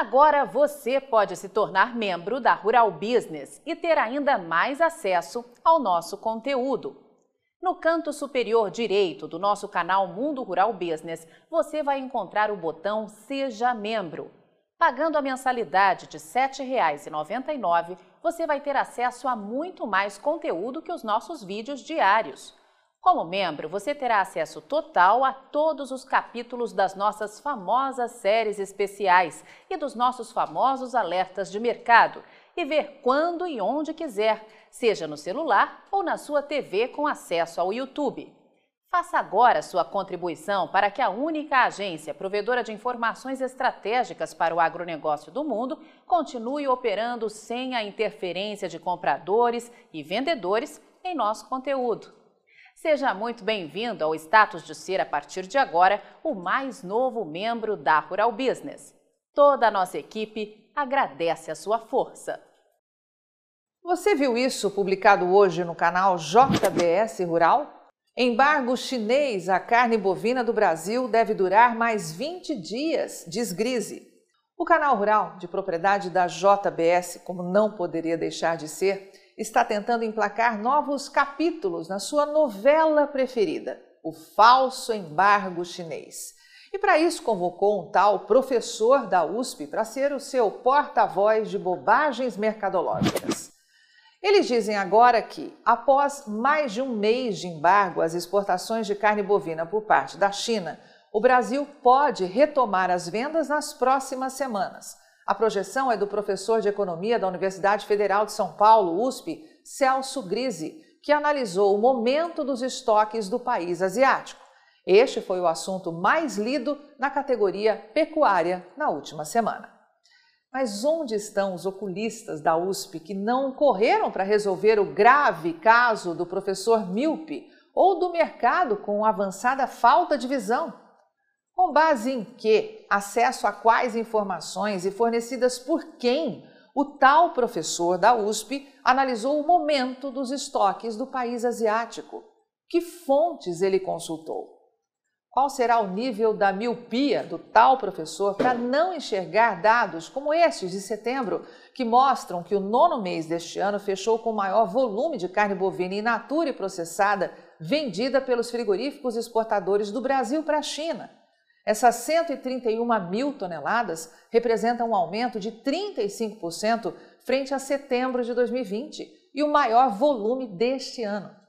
Agora você pode se tornar membro da Rural Business e ter ainda mais acesso ao nosso conteúdo. No canto superior direito do nosso canal Mundo Rural Business, você vai encontrar o botão Seja Membro. Pagando a mensalidade de R$ 7,99, você vai ter acesso a muito mais conteúdo que os nossos vídeos diários. Como membro, você terá acesso total a todos os capítulos das nossas famosas séries especiais e dos nossos famosos alertas de mercado e ver quando e onde quiser, seja no celular ou na sua TV com acesso ao YouTube. Faça agora sua contribuição para que a única agência provedora de informações estratégicas para o agronegócio do mundo continue operando sem a interferência de compradores e vendedores em nosso conteúdo. Seja muito bem-vindo ao status de ser, a partir de agora, o mais novo membro da Rural Business. Toda a nossa equipe agradece a sua força. Você viu isso publicado hoje no canal JBS Rural? Embargo chinês à carne bovina do Brasil deve durar mais 20 dias, diz Grise. O canal rural, de propriedade da JBS, como não poderia deixar de ser, está tentando emplacar novos capítulos na sua novela preferida, O Falso Embargo Chinês. E para isso convocou um tal professor da USP para ser o seu porta-voz de bobagens mercadológicas. Eles dizem agora que, após mais de um mês de embargo às exportações de carne bovina por parte da China, o Brasil pode retomar as vendas nas próximas semanas. A projeção é do professor de economia da Universidade Federal de São Paulo, USP, Celso Grise, que analisou o momento dos estoques do país asiático. Este foi o assunto mais lido na categoria pecuária na última semana. Mas onde estão os oculistas da USP que não correram para resolver o grave caso do professor Milpe ou do mercado com avançada falta de visão? Com base em que, acesso a quais informações e fornecidas por quem, o tal professor da USP analisou o momento dos estoques do país asiático? Que fontes ele consultou? Qual será o nível da miopia do tal professor para não enxergar dados como estes de setembro, que mostram que o nono mês deste ano fechou com o maior volume de carne bovina in natura e processada vendida pelos frigoríficos exportadores do Brasil para a China? Essas 131 mil toneladas representam um aumento de 35% frente a setembro de 2020 e o maior volume deste ano.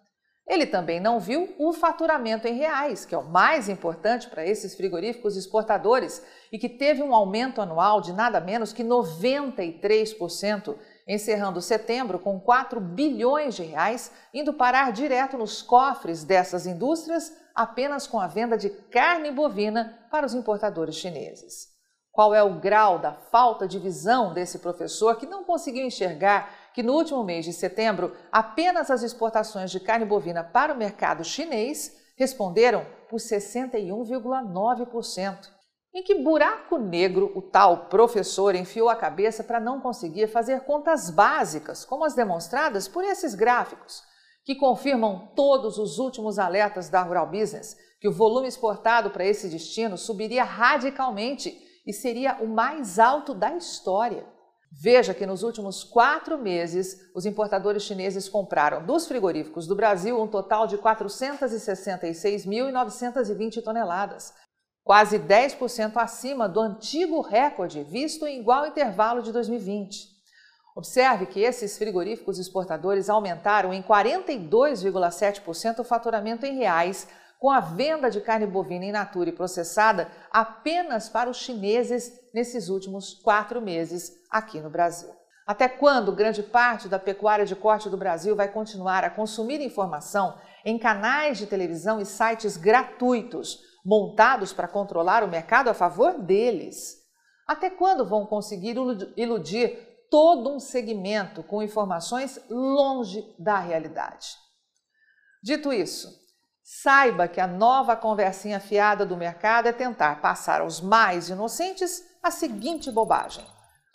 Ele também não viu o faturamento em reais, que é o mais importante para esses frigoríficos exportadores e que teve um aumento anual de nada menos que 93%, encerrando setembro com 4 bilhões de reais, indo parar direto nos cofres dessas indústrias apenas com a venda de carne bovina para os importadores chineses. Qual é o grau da falta de visão desse professor que não conseguiu enxergar que no último mês de setembro apenas as exportações de carne bovina para o mercado chinês responderam por 61,9%? Em que buraco negro o tal professor enfiou a cabeça para não conseguir fazer contas básicas, como as demonstradas por esses gráficos? que confirmam todos os últimos alertas da Rural Business que o volume exportado para esse destino subiria radicalmente e seria o mais alto da história. Veja que nos últimos quatro meses, os importadores chineses compraram dos frigoríficos do Brasil um total de 466.920 toneladas, quase 10% acima do antigo recorde visto em igual intervalo de 2020. Observe que esses frigoríficos exportadores aumentaram em 42,7% o faturamento em reais, com a venda de carne bovina in natura e processada apenas para os chineses nesses últimos quatro meses aqui no Brasil. Até quando grande parte da pecuária de corte do Brasil vai continuar a consumir informação em canais de televisão e sites gratuitos, montados para controlar o mercado a favor deles? Até quando vão conseguir iludir todo um segmento com informações longe da realidade. Dito isso, saiba que a nova conversinha fiada do mercado é tentar passar aos mais inocentes a seguinte bobagem.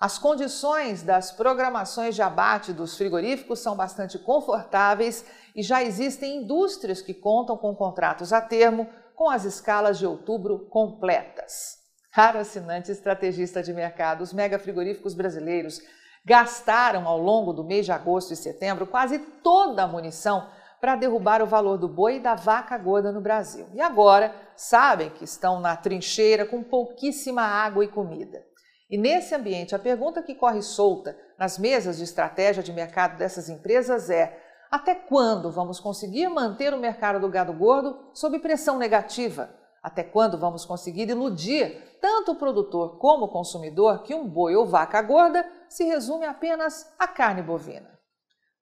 As condições das programações de abate dos frigoríficos são bastante confortáveis e já existem indústrias que contam com contratos a termo com as escalas de outubro completas. Caro assinante estrategista de mercado, os mega frigoríficos brasileiros gastaram ao longo do mês de agosto e setembro quase toda a munição para derrubar o valor do boi e da vaca gorda no Brasil. E agora sabem que estão na trincheira com pouquíssima água e comida. E nesse ambiente, a pergunta que corre solta nas mesas de estratégia de mercado dessas empresas é: até quando vamos conseguir manter o mercado do gado gordo sob pressão negativa? Até quando vamos conseguir iludir tanto o produtor como o consumidor que um boi ou vaca gorda se resume apenas à carne bovina?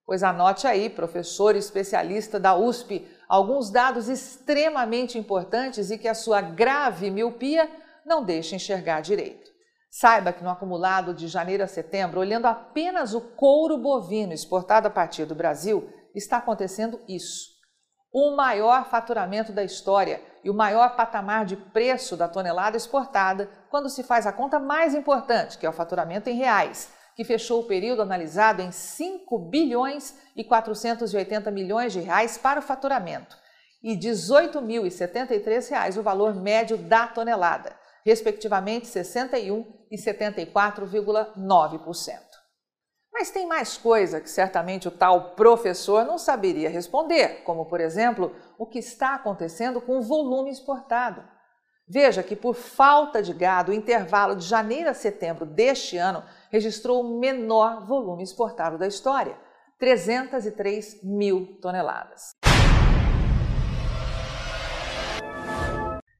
Pois anote aí, professor especialista da USP, alguns dados extremamente importantes e que a sua grave miopia não deixa enxergar direito. Saiba que no acumulado de janeiro a setembro, olhando apenas o couro bovino exportado a partir do Brasil, está acontecendo isso. O maior faturamento da história e o maior patamar de preço da tonelada exportada quando se faz a conta mais importante, que é o faturamento em reais, que fechou o período analisado em 5 bilhões e 480 milhões de reais para o faturamento e 18.073 reais o valor médio da tonelada, respectivamente 61 e 74,9%. Mas tem mais coisa que certamente o tal professor não saberia responder, como, por exemplo, o que está acontecendo com o volume exportado. Veja que, por falta de gado, o intervalo de janeiro a setembro deste ano registrou o menor volume exportado da história 303 mil toneladas.